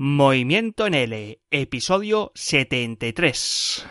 Movimiento en L, episodio 73.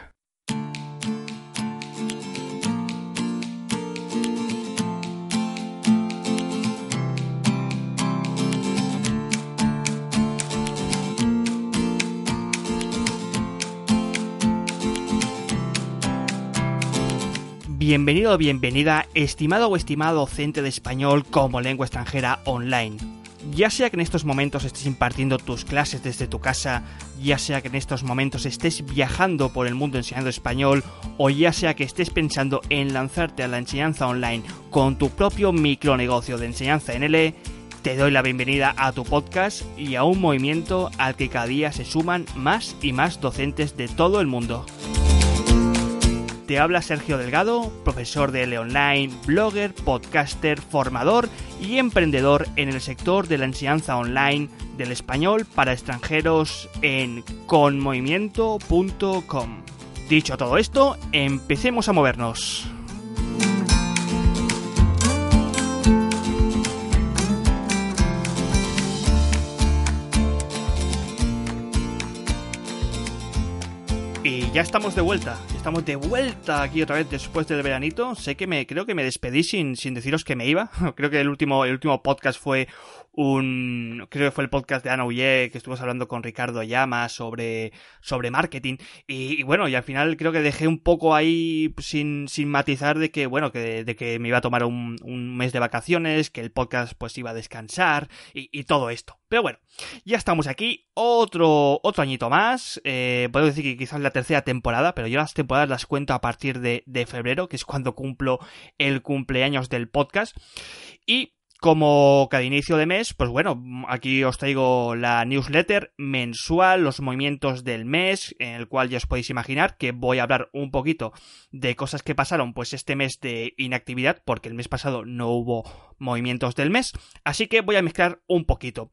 Bienvenido o bienvenida, estimado o estimado docente de español como lengua extranjera online. Ya sea que en estos momentos estés impartiendo tus clases desde tu casa, ya sea que en estos momentos estés viajando por el mundo enseñando español, o ya sea que estés pensando en lanzarte a la enseñanza online con tu propio micronegocio de enseñanza en L, te doy la bienvenida a tu podcast y a un movimiento al que cada día se suman más y más docentes de todo el mundo. Te habla Sergio Delgado, profesor de L Online, blogger, podcaster, formador y emprendedor en el sector de la enseñanza online del español para extranjeros en conmovimiento.com. Dicho todo esto, empecemos a movernos. Y ya estamos de vuelta, estamos de vuelta aquí otra vez después del veranito. Sé que me, creo que me despedí sin, sin deciros que me iba. Creo que el último, el último podcast fue un, creo que fue el podcast de Ana Uye, que estuvimos hablando con Ricardo Llama sobre, sobre marketing. Y, bueno, y al final creo que dejé un poco ahí sin, sin matizar de que, bueno, que, de que me iba a tomar un, un mes de vacaciones, que el podcast pues iba a descansar y, todo esto. Pero bueno, ya estamos aquí, otro, otro añito más. Eh, puedo decir que quizás la tercera temporada, pero yo las temporadas las cuento a partir de, de febrero, que es cuando cumplo el cumpleaños del podcast. Y como cada inicio de mes, pues bueno, aquí os traigo la newsletter mensual, los movimientos del mes, en el cual ya os podéis imaginar que voy a hablar un poquito de cosas que pasaron pues este mes de inactividad, porque el mes pasado no hubo movimientos del mes, así que voy a mezclar un poquito.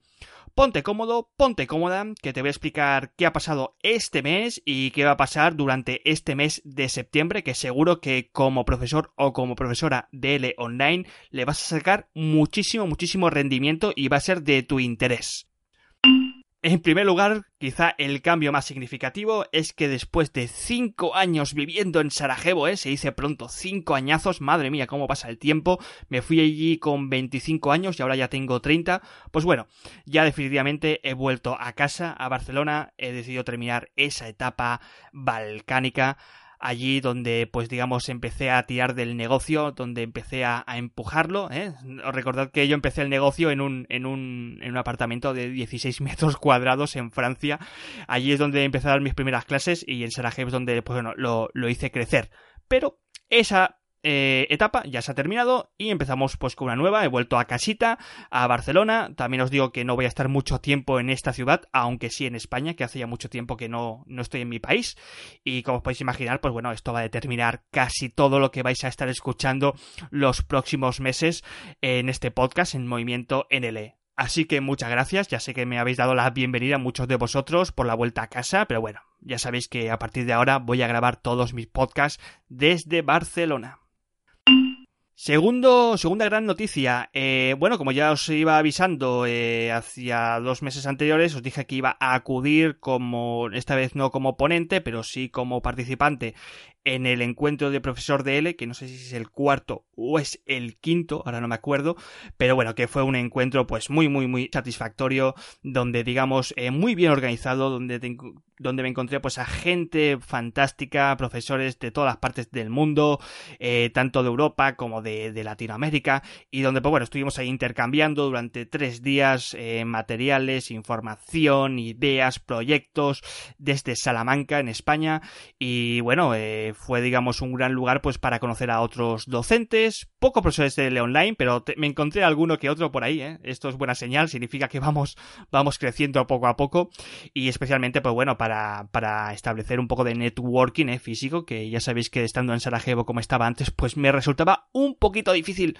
Ponte cómodo, ponte cómoda, que te voy a explicar qué ha pasado este mes y qué va a pasar durante este mes de septiembre, que seguro que como profesor o como profesora de L online le vas a sacar muchísimo, muchísimo rendimiento y va a ser de tu interés. En primer lugar, quizá el cambio más significativo es que después de cinco años viviendo en Sarajevo, ¿eh? se dice pronto, cinco añazos, madre mía, cómo pasa el tiempo, me fui allí con 25 años y ahora ya tengo 30, pues bueno, ya definitivamente he vuelto a casa, a Barcelona, he decidido terminar esa etapa balcánica, allí donde pues digamos empecé a tirar del negocio, donde empecé a, empujarlo, ¿eh? Recordad que yo empecé el negocio en un, en un, en un apartamento de 16 metros cuadrados en Francia, allí es donde empecé a dar mis primeras clases y en Sarajevo es donde pues bueno, lo, lo hice crecer. Pero esa eh, etapa ya se ha terminado y empezamos pues con una nueva. He vuelto a casita, a Barcelona. También os digo que no voy a estar mucho tiempo en esta ciudad, aunque sí en España, que hace ya mucho tiempo que no, no estoy en mi país. Y como os podéis imaginar, pues bueno, esto va a determinar casi todo lo que vais a estar escuchando los próximos meses en este podcast en Movimiento NL. Así que muchas gracias, ya sé que me habéis dado la bienvenida a muchos de vosotros por la vuelta a casa, pero bueno, ya sabéis que a partir de ahora voy a grabar todos mis podcasts desde Barcelona. Segundo, segunda gran noticia. Eh, bueno, como ya os iba avisando eh, hacia dos meses anteriores, os dije que iba a acudir como, esta vez no como ponente, pero sí como participante en el encuentro de profesor de L, que no sé si es el cuarto o es el quinto, ahora no me acuerdo, pero bueno, que fue un encuentro pues muy, muy, muy satisfactorio, donde digamos eh, muy bien organizado, donde, te, donde me encontré pues a gente fantástica, profesores de todas las partes del mundo, eh, tanto de Europa como de, de, Latinoamérica, y donde pues bueno, estuvimos ahí intercambiando durante tres días eh, materiales, información, ideas, proyectos desde Salamanca en España, y bueno, eh, fue digamos un gran lugar pues para conocer a otros docentes, pocos profesores de online, pero me encontré alguno que otro por ahí, ¿eh? esto es buena señal, significa que vamos, vamos creciendo poco a poco y especialmente pues bueno para, para establecer un poco de networking ¿eh? físico, que ya sabéis que estando en Sarajevo como estaba antes, pues me resultaba un poquito difícil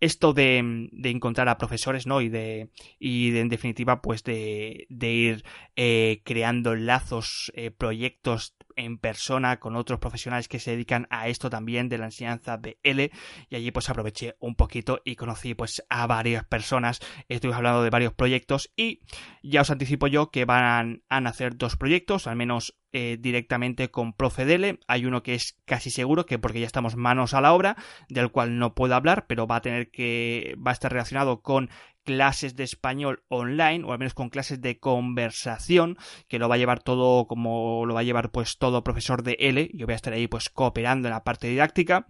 esto de, de encontrar a profesores, ¿no? Y de, y en definitiva pues de, de ir eh, creando lazos, eh, proyectos en persona con otros profesionales que se dedican a esto también de la enseñanza de L. Y allí pues aproveché un poquito y conocí pues a varias personas, estuvimos hablando de varios proyectos y ya os anticipo yo que van a nacer dos proyectos, al menos eh, directamente con Profedele. Hay uno que es casi seguro que porque ya estamos manos a la obra, del cual no puedo hablar, pero va a tener que va a estar relacionado con clases de español online o al menos con clases de conversación que lo va a llevar todo como lo va a llevar pues todo profesor de L yo voy a estar ahí pues cooperando en la parte didáctica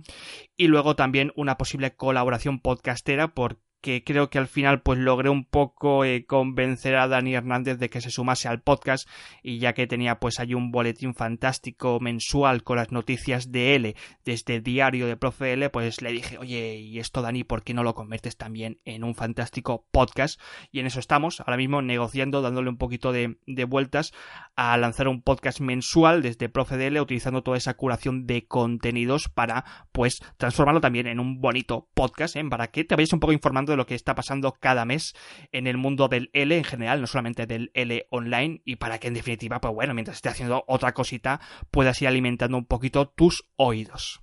y luego también una posible colaboración podcastera por que creo que al final pues logré un poco eh, convencer a Dani Hernández de que se sumase al podcast y ya que tenía pues allí un boletín fantástico mensual con las noticias de L desde diario de Profe L pues le dije oye y esto Dani ¿por qué no lo conviertes también en un fantástico podcast? y en eso estamos ahora mismo negociando dándole un poquito de, vueltas a lanzar un podcast mensual desde Profe utilizando toda esa curación de contenidos para pues transformarlo también en un bonito podcast ¿eh? para que te vayas un poco informando lo que está pasando cada mes en el mundo del L en general, no solamente del L online, y para que en definitiva, pues bueno, mientras esté haciendo otra cosita, puedas ir alimentando un poquito tus oídos.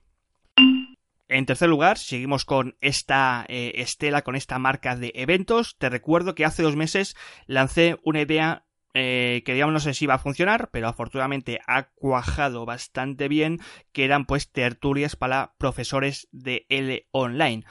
En tercer lugar, seguimos con esta eh, estela, con esta marca de eventos. Te recuerdo que hace dos meses lancé una idea eh, que digamos no sé si iba a funcionar, pero afortunadamente ha cuajado bastante bien, que eran pues tertulias para profesores de L online.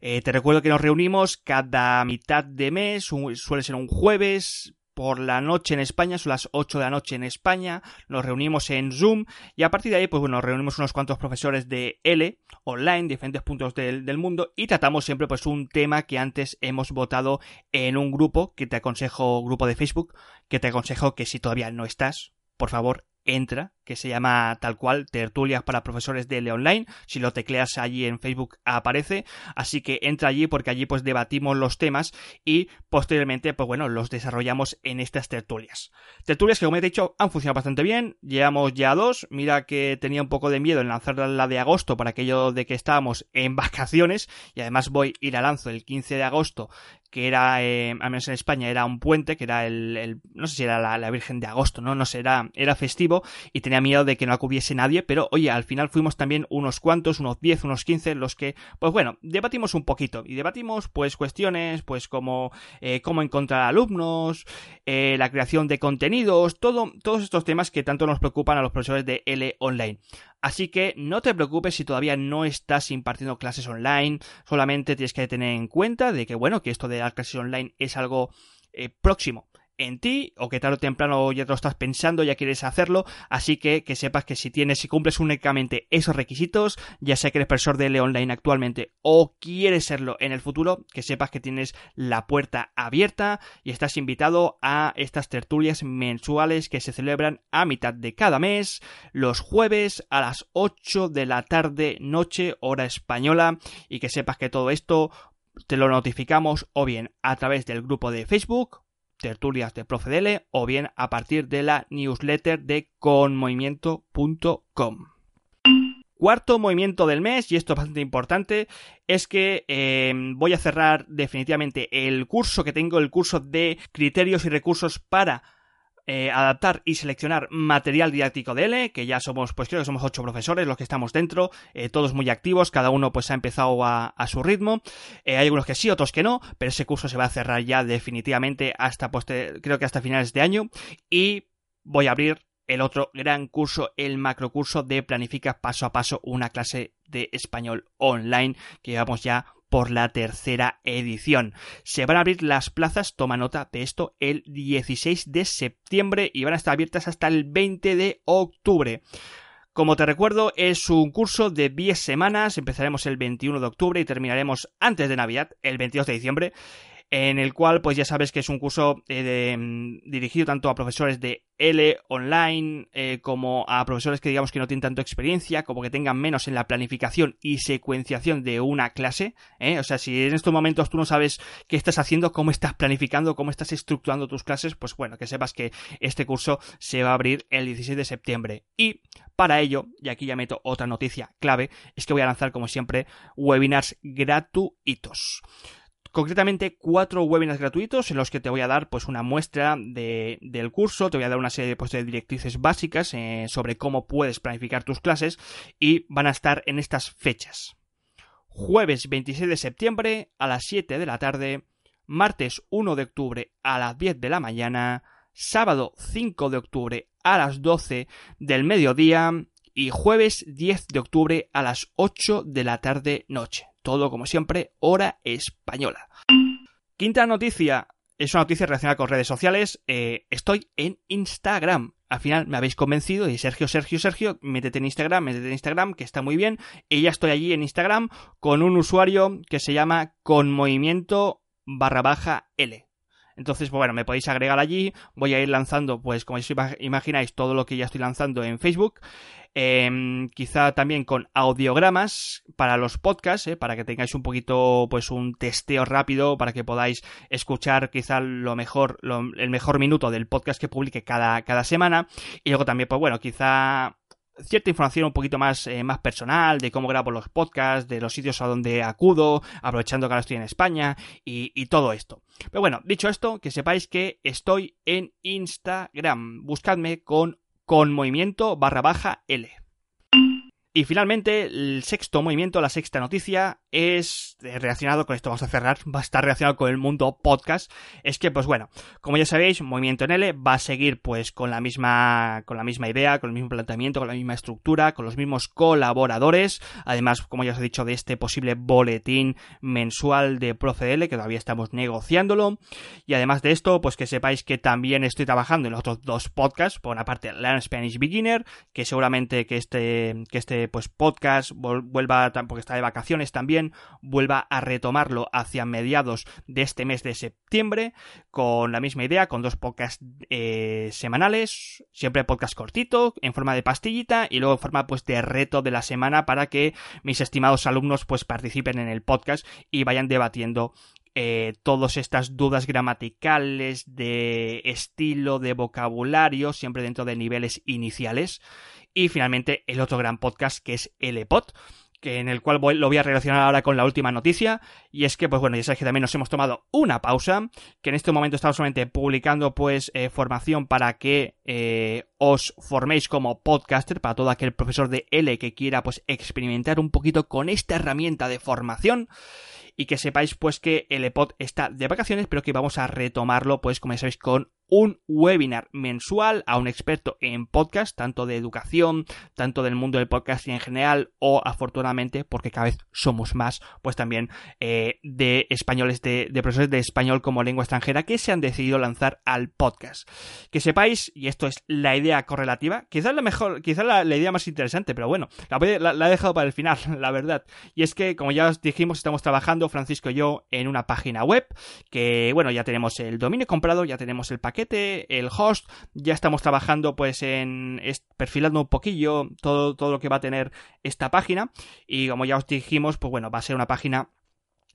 Eh, te recuerdo que nos reunimos cada mitad de mes, suele ser un jueves, por la noche en España, son las 8 de la noche en España, nos reunimos en Zoom y a partir de ahí, pues bueno, nos reunimos unos cuantos profesores de L online, diferentes puntos del, del, mundo y tratamos siempre pues un tema que antes hemos votado en un grupo que te aconsejo, grupo de Facebook, que te aconsejo que si todavía no estás, por favor, entra, que se llama tal cual Tertulias para Profesores de L Online. Si lo tecleas allí en Facebook aparece. Así que entra allí porque allí pues debatimos los temas y posteriormente pues bueno los desarrollamos en estas tertulias. Tertulias que como he dicho han funcionado bastante bien. Llevamos ya dos. Mira que tenía un poco de miedo en lanzar la de agosto para aquello de que estábamos en vacaciones y además voy a ir a lanzo el 15 de agosto que era, eh, al menos en España, era un puente, que era el, no sé si era la, Virgen de Agosto, ¿no? No sé, era, era festivo y tenía miedo de que no acudiese nadie, pero oye, al final fuimos también unos cuantos, unos 10, unos 15, los que, pues bueno, debatimos un poquito y debatimos pues cuestiones, pues como eh, cómo encontrar alumnos, eh, la creación de contenidos, todo, todos estos temas que tanto nos preocupan a los profesores de L online. Así que no te preocupes si todavía no estás impartiendo clases online, solamente tienes que tener en cuenta de que bueno, que esto de las clases online es algo eh, próximo en ti o que tarde o temprano ya te lo estás pensando, ya quieres hacerlo, así que que sepas que si tienes, si cumples únicamente esos requisitos, ya sea que eres profesor de L online actualmente o quieres serlo en el futuro, que sepas que tienes la puerta abierta y estás invitado a estas tertulias mensuales que se celebran a mitad de cada mes, los jueves a las 8 de la tarde noche hora española y que sepas que todo esto te lo notificamos o bien a través del grupo de Facebook tertulias de Profedele o bien a partir de la newsletter de conmovimiento.com. Cuarto movimiento del mes, y esto es bastante importante, es que eh, voy a cerrar definitivamente el curso que tengo, el curso de criterios y recursos para eh, adaptar y seleccionar material didáctico de L, que ya somos, pues creo que somos ocho profesores los que estamos dentro, eh, todos muy activos, cada uno pues ha empezado a, su ritmo, eh, hay algunos que sí, otros que no, pero ese curso se va a cerrar ya definitivamente hasta, pues creo que hasta finales de año, y voy a abrir el otro gran curso, el macrocurso de Planifica paso a paso una clase de español online que llevamos ya por la tercera edición. Se van a abrir las plazas, toma nota de esto, el 16 de septiembre y van a estar abiertas hasta el 20 de octubre. Como te recuerdo, es un curso de 10 semanas, empezaremos el 21 de octubre y terminaremos antes de Navidad, el 22 de diciembre en el cual pues ya sabes que es un curso eh, mm, dirigido tanto a profesores de L online eh, como a profesores que digamos que no tienen tanto experiencia, como que tengan menos en la planificación y secuenciación de una clase. ¿eh? O sea, si en estos momentos tú no sabes qué estás haciendo, cómo estás planificando, cómo estás estructurando tus clases, pues bueno, que sepas que este curso se va a abrir el 16 de septiembre. Y para ello, y aquí ya meto otra noticia clave, es que voy a lanzar como siempre webinars gratuitos. Concretamente cuatro webinars gratuitos en los que te voy a dar pues una muestra de, del curso, te voy a dar una serie pues, de directrices básicas eh, sobre cómo puedes planificar tus clases y van a estar en estas fechas. Jueves 26 de septiembre a las 7 de la tarde, martes 1 de octubre a las 10 de la mañana, sábado 5 de octubre a las 12 del mediodía y jueves 10 de octubre a las 8 de la tarde noche. Todo como siempre, hora española. Quinta noticia. Es una noticia relacionada con redes sociales. Eh, estoy en Instagram. Al final me habéis convencido y Sergio, Sergio, Sergio, métete en Instagram, métete en Instagram, que está muy bien. Y ya estoy allí en Instagram con un usuario que se llama con movimiento barra baja L. Entonces, pues bueno, me podéis agregar allí. Voy a ir lanzando, pues como os imagináis, todo lo que ya estoy lanzando en Facebook. Em, quizá también con audiogramas para los podcasts, ¿eh? para que tengáis un poquito, pues un testeo rápido, para que podáis escuchar quizá lo mejor, el mejor minuto del podcast que publique cada, cada semana. Y luego también, pues bueno, quizá cierta información un poquito más, eh, más personal de cómo grabo los podcasts, de los sitios a donde acudo, aprovechando que ahora estoy en España y, y, todo esto. Pero bueno, dicho esto, que sepáis que estoy en Instagram. Buscadme con, con movimiento barra baja L. Y finalmente, el sexto movimiento, la sexta noticia, es relacionado con esto, vamos a cerrar, va a estar relacionado con el mundo podcast. Es que, pues bueno, como ya sabéis, Movimiento en L va a seguir pues con la misma, con la misma idea, con el mismo planteamiento, con la misma estructura, con los mismos colaboradores. Además, como ya os he dicho, de este posible boletín mensual de ProfeDL, que todavía estamos negociándolo. Y además de esto, pues que sepáis que también estoy trabajando en los otros dos podcasts. Por una parte, Learn Spanish Beginner, que seguramente que este, que este pues podcast vuelva, porque está de vacaciones también, vuelva a retomarlo hacia mediados de este mes de septiembre con la misma idea, con dos podcasts eh, semanales, siempre podcast cortito, en forma de pastillita y luego en forma pues de reto de la semana para que mis estimados alumnos pues participen en el podcast y vayan debatiendo eh, todas estas dudas gramaticales, de estilo, de vocabulario, siempre dentro de niveles iniciales. Y finalmente el otro gran podcast que es el que en el cual lo voy a relacionar ahora con la última noticia, y es que, pues bueno, ya sabéis que también nos hemos tomado una pausa, que en este momento estamos solamente publicando, pues, eh, formación para que eh, os forméis como podcaster, para todo aquel profesor de L que quiera, pues, experimentar un poquito con esta herramienta de formación, y que sepáis, pues, que el EPOD está de vacaciones, pero que vamos a retomarlo, pues, como ya sabéis, con un webinar mensual a un experto en podcast, tanto de educación, tanto del mundo del podcast en general, o afortunadamente, porque cada vez somos más, pues también eh, de españoles, de, profesores de español como lengua extranjera que se han decidido lanzar al podcast. Que sepáis, y esto es la idea correlativa, quizás la mejor, quizás la, idea más interesante, pero bueno, la, la, he dejado para el final, la verdad. Y es que, como ya os dijimos, estamos trabajando, Francisco y yo, en una página web, que bueno, ya tenemos el dominio comprado, ya tenemos el paquete el host, ya estamos trabajando pues en perfilando un poquillo todo, todo lo que va a tener esta página y como ya os dijimos, pues bueno, va a ser una página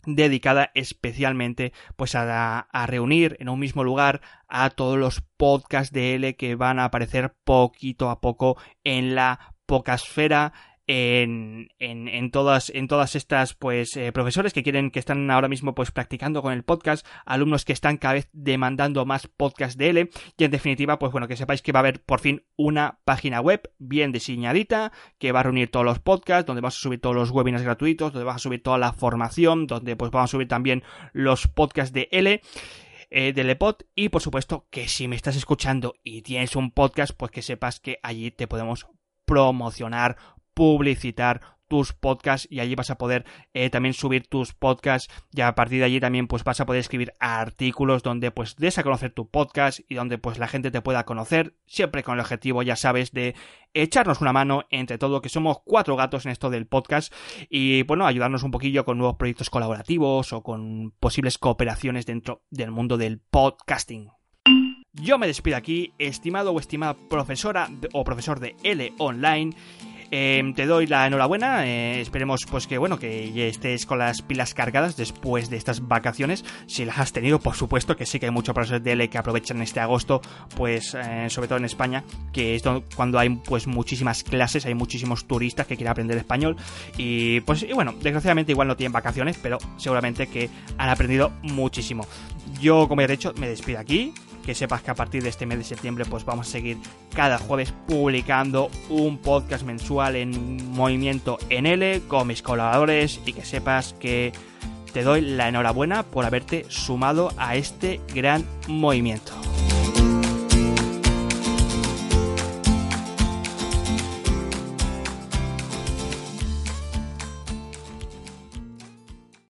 dedicada especialmente pues a, a, reunir en un mismo lugar a todos los podcasts de L que van a aparecer poquito a poco en la podcastfera en, todas, en todas estas pues eh, profesores que quieren que están ahora mismo pues practicando con el podcast, alumnos que están cada vez demandando más podcast de L y en definitiva pues bueno que sepáis que va a haber por fin una página web bien diseñadita que va a reunir todos los podcasts donde vas a subir todos los webinars gratuitos donde vas a subir toda la formación donde pues vamos a subir también los podcasts de L eh, del EPOD y por supuesto que si me estás escuchando y tienes un podcast pues que sepas que allí te podemos promocionar publicitar tus podcasts y allí vas a poder eh, también subir tus podcasts y a partir de allí también pues vas a poder escribir artículos donde pues des a conocer tu podcast y donde pues la gente te pueda conocer siempre con el objetivo ya sabes de echarnos una mano entre todo que somos cuatro gatos en esto del podcast y bueno ayudarnos un poquillo con nuevos proyectos colaborativos o con posibles cooperaciones dentro del mundo del podcasting. Yo me despido aquí, estimado o estimada profesora o profesor de L Online Em, te doy la enhorabuena, eh, esperemos pues que bueno, que estés con las pilas cargadas después de estas vacaciones, si las has tenido, por supuesto, que sí que hay muchos profesores de L que aprovechan este agosto, pues eh, sobre todo en España, que es cuando hay pues muchísimas clases, hay muchísimos turistas que quieren aprender español. Y pues bueno, desgraciadamente igual no tienen vacaciones, pero seguramente que han aprendido muchísimo. Yo, como ya he dicho, me despido aquí que sepas que a partir de este mes de septiembre pues vamos a seguir cada jueves publicando un podcast mensual en movimiento en L con mis colaboradores y que sepas que te doy la enhorabuena por haberte sumado a este gran movimiento.